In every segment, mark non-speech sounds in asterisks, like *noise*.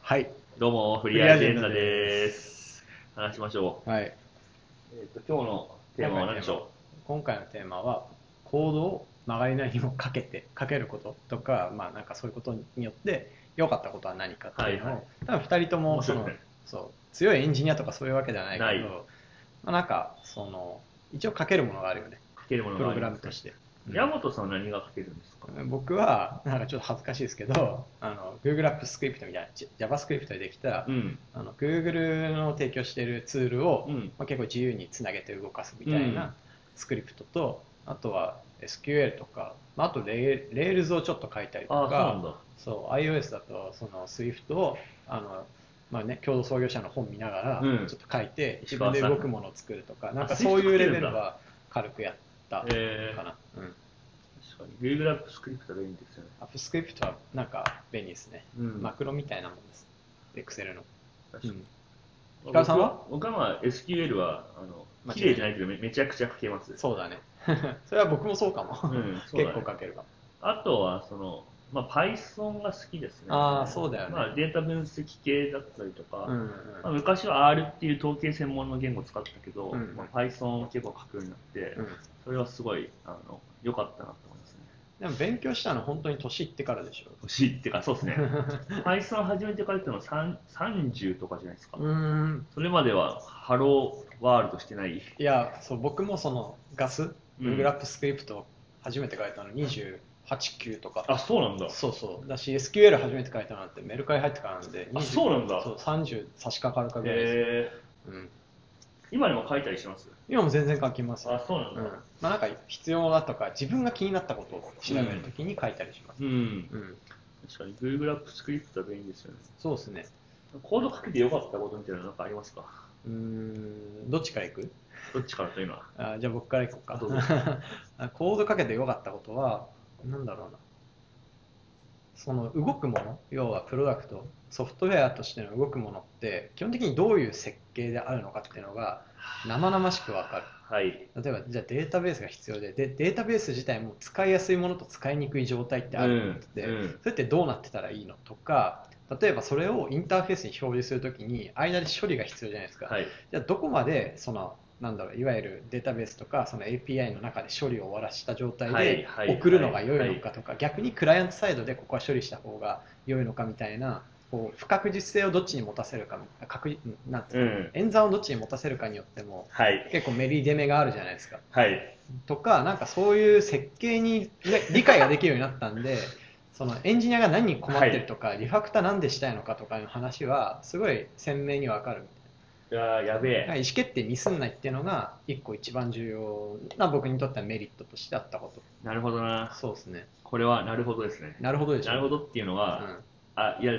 はい。どうも、フリーアジェンダです。話しましょはい。う。えっ、と、今日のテーマは何でしょ今回のテーマは、コードを曲がりなりにもかけて、かけることとか、まあなんかそういうことによって、良かったことは何かっていうのを、はいはい多分二人ともその、面白いねそう、強いエンジニアとかそういうわけではないけど、ないまあなんか、その、一応かけるものがあるよね。う。かけるものプログがありますラムとして。うん。山本さんは何がかけるんですか？僕は、なんかちょっと恥ずかしいですけど、あの Google アップスクリプトみたいな、J- JavaScript でできた、うん。あの Google の提供しているツールを、うん。まあ、結構自由につなげて動かすみたいなスクリプトと、あとは SQL とか、まあ、あとレー Rails をちょっと書いたりとああ、そうなんか、だ。そう iOS だとその Swift をあの、まあね、共同創業者の本見ながらうん。ちょっと書いて、自分で動くものを作るとか、なんかあそういうレベルは軽くやったかえー、な。うん確かに。Google アップスクリプトがいいんですよね。 Apps Script はなんか便利ですね。うん。マクロみたいなもんです。Excel の。確かに。うんさんは？僕は SQL は、あの、綺麗じゃないけどめめちゃくちゃ書けます。そうだね。*laughs* それは僕もそうかも。うん、そうだ結ね構書けるかも。あとは、その、まあ、Python が好きですね。あーそうだよねまあ、データ分析系だったりとか、うんうんまあ、昔は R っていう統計専門の言語を使ったけど、うんまあ、Python を結構書くようになって、うんそれはすごいあの良かったなと思いますね。でも勉強したの本当に年いってからでしょ。欲しいってか、そうですね。*laughs* Python 始めてからっていうのは3 30とかじゃないですか。それまではハローワールドしてない。いや、そう、僕もそのガス、うん Google アップスクリプト初めて書いたの28、9とか。あ、そうなんだ。そうそう。だし、SQL 初めて書いたのなんてメルカリ入ってからなんで、あ20そうなんだそう、30差し掛かるかぐらいです。へうん。ー今でも書いたりします？今も全然書きますよ。あ、そうなんだ。うん。まあなんか必要だとか、自分が気になったことを調べるときに書いたりします。うん。うん。確かに Google アップスクリプトは便利ですよね。そうですね。コード書けて良かったことみたいなのなんかありますか？うーん、どっちから行く？どっちからというのは。あじゃあ僕からいこうか *laughs* コードかけてよかったことは、なんだろうな。その動くもの、要はプロダクト、ソフトウェアとしての動くものって、基本的にどういう設計であるのかっていうのが生々しくわかる。はい。例えば、じゃあデータベースが必要でで、データベース自体も使いやすいものと使いにくい状態ってあると思ってて、うんうんそれってどうなってたらいいのとか、例えばそれをインターフェースに表示するときに、間で処理が必要じゃないですか。はい。じゃあどこまでそのなんだろういわゆるデータベースとかその API の中で処理を終わらした状態はいではい送るのが良いのかとか、逆にクライアントサイドでここは処理した方が良いのかみたいなこう不確実性をどっちに持たせるか確実なんていうのうん演算をどっちに持たせるかによってもはい。結構メリデメがあるじゃないですか。はい。とかなんかそういう設計にね理解ができるようになったんで *laughs* そのエンジニアが何に困ってるとか、リファクターなんでしたいのかとかの話はすごい鮮明にわかるみたいな。いやーやべえ。意思決定ミスんないっていうのが一個一番重要な僕にとってはメリットとしてあったこと。なるほどな。そうですね。これはなるほどですね。なるほどでしょなるほどっていうのは、あ、いや、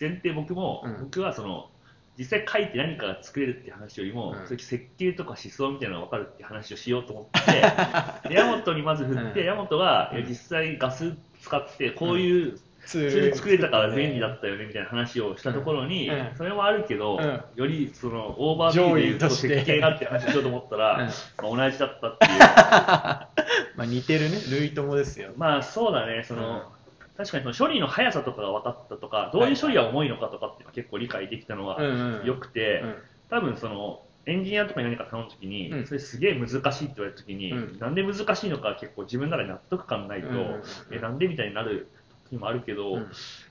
前提僕も、うん。僕はその、実際書いて何かが作れるっていう話よりも、うん。そういう設計とか思想みたいなのが分かるって話をしようと思って、で山本にまず振って、うん。山本が、実際ガス使ってこういうツツール作れたから便利だっったよねみたいな話をしたところに、うん。それもあるけど、うん。よりそのオーバービューで言うと設計がって話をしようと思ったら、うん。まあ、同じだったっていう。*laughs* まあ似てるね。類友ですよ。まあそうだね、その、確かにその処理の速さとかが分かったとか、どういう処理が重いのかとかっていうのは結構理解できたのはうんうん。良くて、うん。多分その、エンジニアとかに何か頼むときに、うん。それすげえ難しいって言われたときに、うん。なんで難しいのか結構自分の中で納得感ないと、うんうんうん。え、なんでみたいになる時もあるけど、うん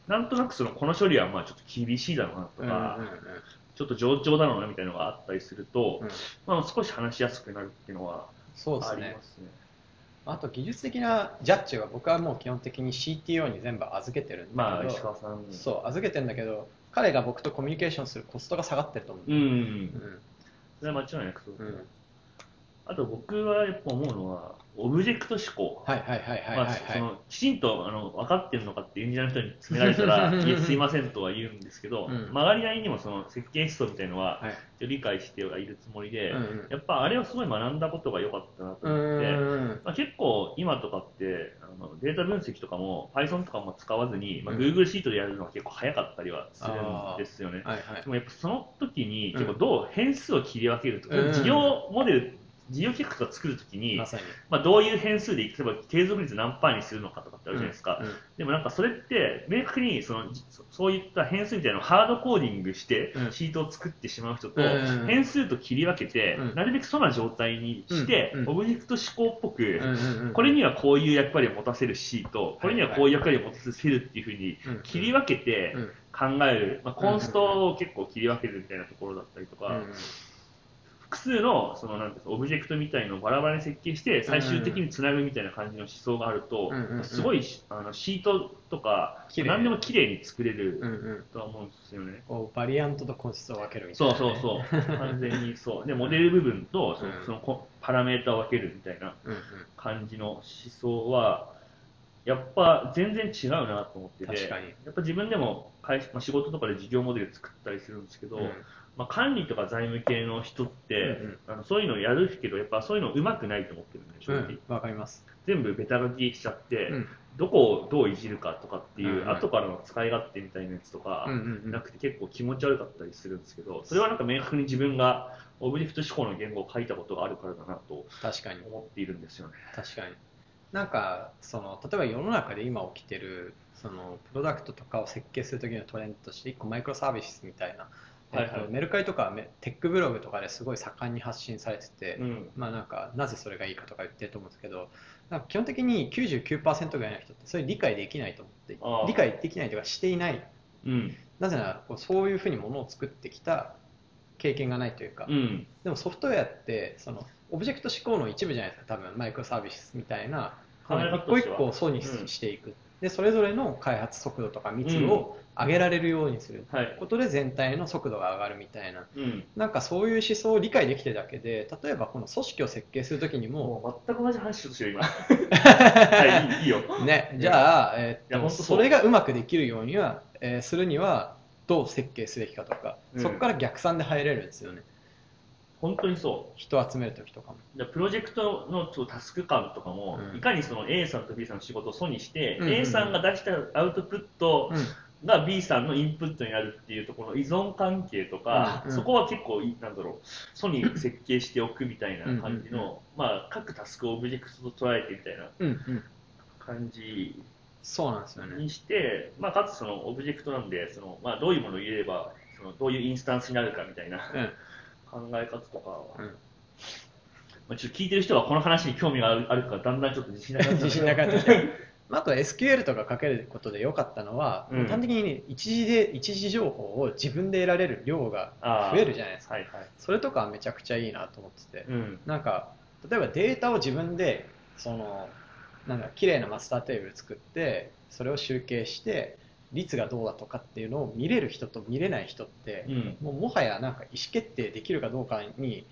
なんとなくその、この処理はまあちょっと厳しいだろうなとうんか、うんうんちょっと上調だろうなみたいなのがあったりすると、うんまあ少し話しやすくなるっていうのはありますね。あと技術的なジャッジは僕はもう基本的に CTO に全部預けてるんだまあけど、石川さん。そう預けてるんだけど彼が僕とコミュニケーションするコストが下がってると思う、うん。うんそれは間違いなくそう。うんあと僕はやっぱ思うのは、オブジェクト思考。はいはいはいはいまあ、はい。はい、そのきちんとあの分かってるのかってエンジニアの人に詰められたら、*laughs* いやすいませんとは言うんですけど、うん。曲がりなりにもその設計思想みたいのははい理解してはいるつもりで、うんうん。やっぱあれをすごい学んだことが良かったなとう思って、んまあ、結構今とかってあのデータ分析とかも Python とかも使わずに、まあ、うん。Google シートでやるのが結構早かったりはするんですよね。はいはい。でもやっぱその時にうん結構どう変数を切り分けるとか、うん。事業モデル事業計画を作るときに、まあ、どういう変数で、例えば継続率何パーにするのかとかってあるじゃないですか。うん。でもなんかそれって、明確にそのじそそういった変数みたいなのをハードコーディングしてうん。シートを作ってしまう人と、うん。変数と切り分けて、うん。なるべくそな状態にして、うん。うん。オブジェクト思考っぽく、うんうんうんこれにはこういう役割を持たせるシート、これにはこういう役割を持たせるセルっていうふうにうん。切り分けてうん。考える、まあ、コンストを結構切り分けるみたいなところだったりとか、うん複数のそのなんオブジェクトみたいのをバラバラに設計して最終的につなぐみたいな感じの思想があると、うんうんうん。すごいしあのシートとか何でも綺麗に作れるとは思うんですよね。こうバリアントとコンシストを分けるみたいそうな、そうそう、完全にそう。で、モデル部分とそののこパラメータを分けるみたいな感じの思想は、やっぱ全然違うなと思ってて、確かに。やっぱ自分でも会社、まあ、仕事とかで事業モデル作ったりするんですけど、うんまあ、管理とか財務系の人って、うんうんあのそういうのをやるけど、やっぱそういうの上手くないと思ってるんで、正直。うん、わかります。全部ベタ書きしちゃって、うんどこをどういじるかとかっていう、うんうん後からの使い勝手みたいなやつとか、なくて結構気持ち悪かったりするんですけど、それはなんか明確に自分がオブジェクト思考の言語を書いたことがあるからだなと確かに。思っているんですよね。確かに。なんか、その、例えば世の中で今起きてる、その、プロダクトとかを設計するときのトレンドとして、一個マイクロサービスみたいな、はいはい。えっとメルカリとかメテックブログとかですごい盛んに発信されてて、うん。まあなんか、なぜそれがいいかとか言ってると思うんですけど、なんか基本的に99%ぐらいの人ってそれ理解できないと思って理解できないというかしていない。うん。なぜならこうそういうふうにものを作ってきた経験がないというか、うん。でもソフトウェアってそのオブジェクト思考の一部じゃないですか多分マイクロサービスみたいな。一個一個層にうん。していく、でそれぞれの開発速度とか密度を上げられるようにするはい。ことで全体の速度が上がるみたいなうん。なんかそういう思想を理解できてるだけで例えばこの組織を設計するときにももう全く同じ話しようとしてる今。*laughs* はい、いいよ。ね、じゃあ、えーっとそれがうまくできるようには、えーするにはどう設計すべきかとか、うんそこから逆算で入れるんですよね本当にそう。人を集めるときとかも。でプロジェクトのちょっとタスク感とかも、うん。いかにその A さんと B さんの仕事を素にして、うんうんうん。A さんが出したアウトプットが B さんのインプットになるっていうところの依存関係とか、うんうん。そこは結構いなんだろう素に設計しておくみたいな感じの、うんうん。まあ、各タスクをオブジェクトと捉えてみたいなうんうん。感じそうなんですよね。にして、まあ、かつそのオブジェクトなんでその、まあ、どういうものを入れればそのどういうインスタンスになるかみたいなうん考え方とかは、うん。まあ、ちょっと聞いてる人はこの話に興味があるあるからだんだんちょっと自信なくなって *laughs* 自信なくなって *laughs* ああと SQL とか書けることで良かったのは、うん。端的にね一時で一時情報を自分で得られる量が増えるじゃないですか。はいはい。それとかはめちゃくちゃいいなと思ってて、うん。なんか例えばデータを自分でそのなんだ綺麗なマスターテーブル作ってそれを集計して率がどうだとかっていうのを見れる人と見れない人って、うん。もうもはやなんか意思決定できるかどうかに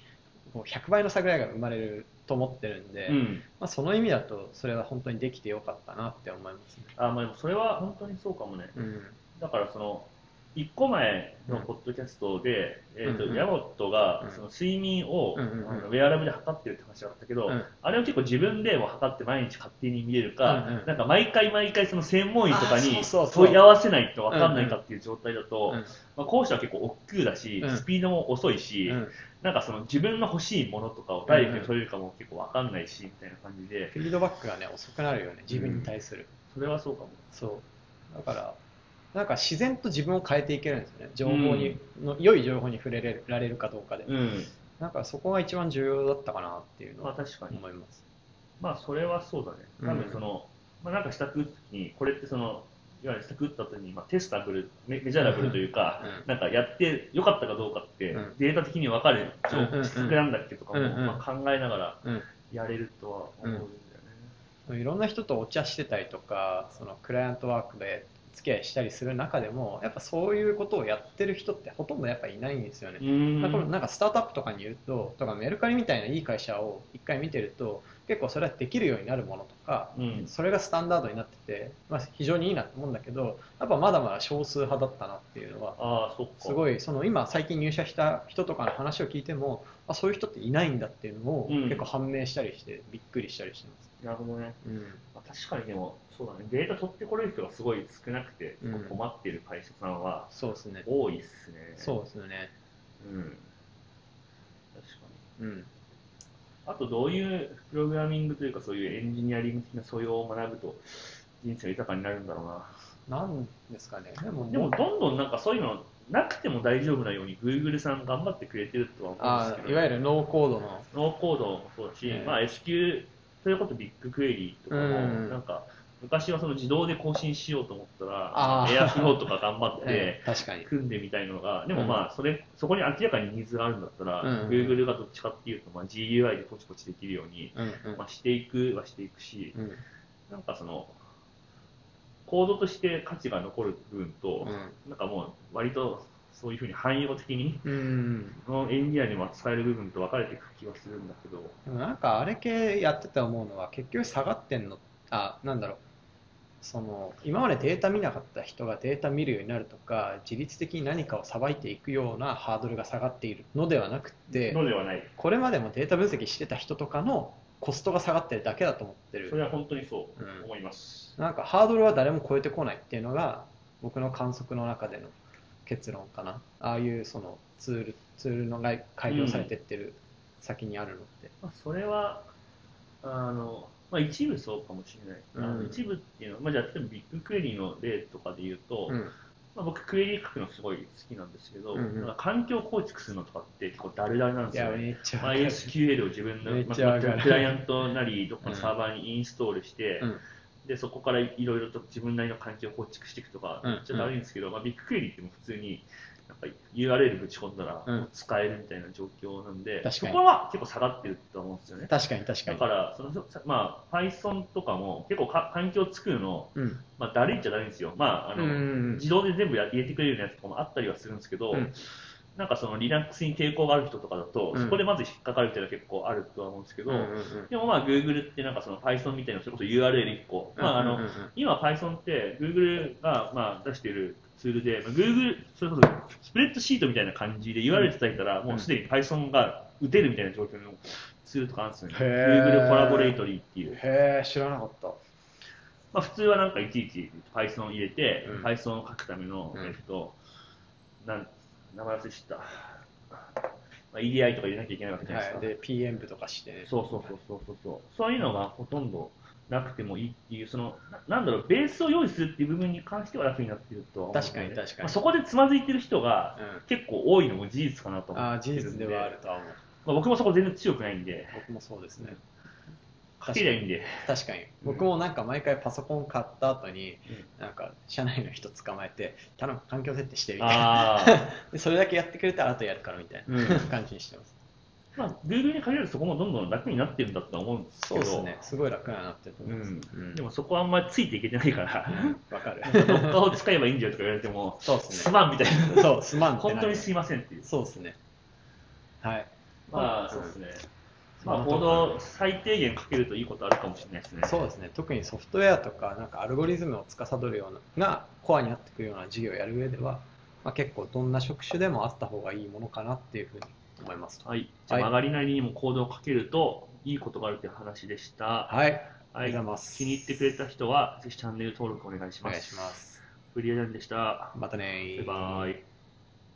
もう100倍の差ぐらいが生まれると思ってるんで、うん。まあ、その意味だとそれは本当にできてよかったなって思いますね。あまあでもそれは本当にそうかもね。うん。だからその1個前のポッドキャストで、えーとヤマトがうん。その睡眠を、あのウェアラブで測ってるって話があったけど、うん。あれを結構自分でも測って毎日勝手に見れるか、なんか毎回毎回その専門医とかあに問い合わせないと分かんないかっていう状態だと、うんまあ、後者は結構億劫だし、うん。スピードも遅いし、うん。なんかその自分の欲しいものとかをダイレクトに取れるかも結構分かんないしみたいな感じで、フィードバックがね遅くなるよね自分に対する。それはそうかも。そう。だから、なんか自然と自分を変えていけるんですよね。情報に、の良い情報に触れられるかどうかで。うん。なんかそこが一番重要だったかなっていうのはまあ確かに。思います。まあそれはそうだね。多分その、まあなんか下く打に、これってその、いわゆる下く打った後に、まあ、テスタブルメ、メジャラブルというか、うんなんかやってよかったかどうかって、うんデータ的に分かる質なんだっけとかも、うんうんまあ、考えながらうん。やれるとは思うんだよね。いろんな人とお茶してたりとか、そのクライアントワークで付き合いしたりする中でも、やっぱそういうことをやってる人ってほとんどやっぱいないんですよね。うんだからなんかスタートアップとかに言うと、とかメルカリみたいないい会社を一回見てると、結構それはできるようになるものとか、うん。それがスタンダードになってて、まあ、非常にいいなと思うんだけど、やっぱまだまだ少数派だったなっていうのは。すごい、その今最近入社した人とかの話を聞いても、あそういう人っていないんだっていうのをうん結構判明したりして、びっくりしたりしてます。なるほどね。うんまあ、確かにでも、そうだね。データ取ってこれる人がすごい少なくて、うん困っている会社さんはそうですね。多いっすね。そうですよね。うん。確かうん。あとどういうプログラミングというかそういうエンジニアリング的な素養を学ぶと人生が豊かになるんだろうな。なんですかね。でも、でもどんどんなんかそういうのなくても大丈夫なように Google さん頑張ってくれてるとは思うんあですけど、いわゆるノーコードの。ノーコードもそうだし、ええまあ SQ、それこそ BigQuery とかも、うんなんか昔はその自動で更新しようと思ったら、エアフローとか頑張って。*laughs* 組んでみたいのが、でもまあそれ、そこに明らかにニーズがあるんだったら、うん。Google がどっちかっていうと、まあ、GUI でポチポチできるように、まあ、していくはしていくし、うん。なんかその、コードとして価値が残る部分と、なんかもう割とそういうふうに汎用的に、うん。うんのエンジニアにも使える部分と分かれていく気はするんだけど、でもなんかあれ系やってて思うのは結局下がってんのあなんだろうその今までデータ見なかった人がデータ見るようになるとか自律的に何かをさばいていくようなハードルが下がっているのではなくてのではない。これまでもデータ分析してた人とかのコストが下がってるだけだと思ってる。それは本当にそううん思います。なんかハードルは誰も超えてこないっていうのが僕の観測の中での結論かな。ああいうそのツールツールのが改良されてってる先にあるのって、まあ、それは、あの、まあ、一部そうかもしれない。うん。一部っていうのは、まあ、じゃあ、例えばビッグクエリーの例とかで言うと、うん。まあ、僕、クエリー書くのすごい好きなんですけど、うんうん。なんか環境構築するのとかって結構ダルダルなんですよね。めっちゃわかる。MySQL を自分の、まあクライアントなり、どっかのサーバーにインストールして、うん。でそこからいろいろと自分なりの環境を構築していくとか、うん。めっちゃだるいんですけど、まあ、ビッグクエリーっても普通に URL ぶち込んだらうん。使えるみたいな状況なんで、確かに。そこは結構下がってると思うんですよね。確かに確かに。だからその、まあ、Python とかも結構か環境を作るの、うん。まあ、だるいっちゃだるいんですよ。まああのうんうんうん。自動で全部や入れてくれるようなやつとかもあったりはするんですけど、うん。なんかその Linux に抵抗がある人とかだと、うん。そこでまず引っかかるっていうのは結構あるとは思うんですけど、うんうんうん。でもまあ Google ってなんかその Python みたいなそれこそ URL1 個、まああのうんうんうん。今 Python って Google がまあ出しているツールで、まあ、Google それこそスプレッドシートみたいな感じで URL 叩いたらもうすでに Python が打てるみたいな状況のツールとかあるんですよね。Google コラボレートリーっていう。へえ知らなかったまあ、普通はなんかいちいち Python 入れて、うん Python を書くための、うんえっと、なん名前忘れちゃった。まあ、EDI とか入れなきゃいけないわけじゃないですか。はいで PM 部とかしてねそうそうそうそうそうそう。そういうのがほとんどなくてもいいっていう、その、ななんだろう、ベースを用意するっていう部分に関しては楽になってるとは思うね。確かに確かに。まあ、そこでつまずいてる人がうん。結構多いのも事実かなと思ああって。るんで。事実ではあるとは思う。まあ、僕もそこ全然強くないんで、僕もそうですね。書けりゃいいんで。確かに。僕もなんか毎回パソコン買った後になんか社内の人捕まえて頼む環境設定してみたいな。*laughs* それだけやってくれたら後やるからみたいなうん。感じにしてますまあ、Google に限らずそこもどんどん楽になってるんだとは思うんですけど、そうですね。すごい楽になってるとう思います。ん。うん。でもそこはあんまりついていけてないから、わかる。*laughs* どっかを使えばいいんじゃとか言われても、そうですね。すまんみたいな、そうすまん本当にすいませんっていう。そうですね。はい。まあ、そうですね。まあ、そんなとこコード最低限かけるといいことあるかもしれないですね。そうですね。特にソフトウェアとかなんかアルゴリズムを司るようながコアになってくるような授業をやる上では、まあ、結構どんな職種でもあった方がいいものかなっていうふうに思いますはい。じゃあ、はい曲がりなりにもコードをかけるといいことがあるという話でした。はいありがはい。とうございます気に入ってくれた人は、ぜひチャンネル登録お願いしお願います。しますフリーアジャンでした。またねバイバイ。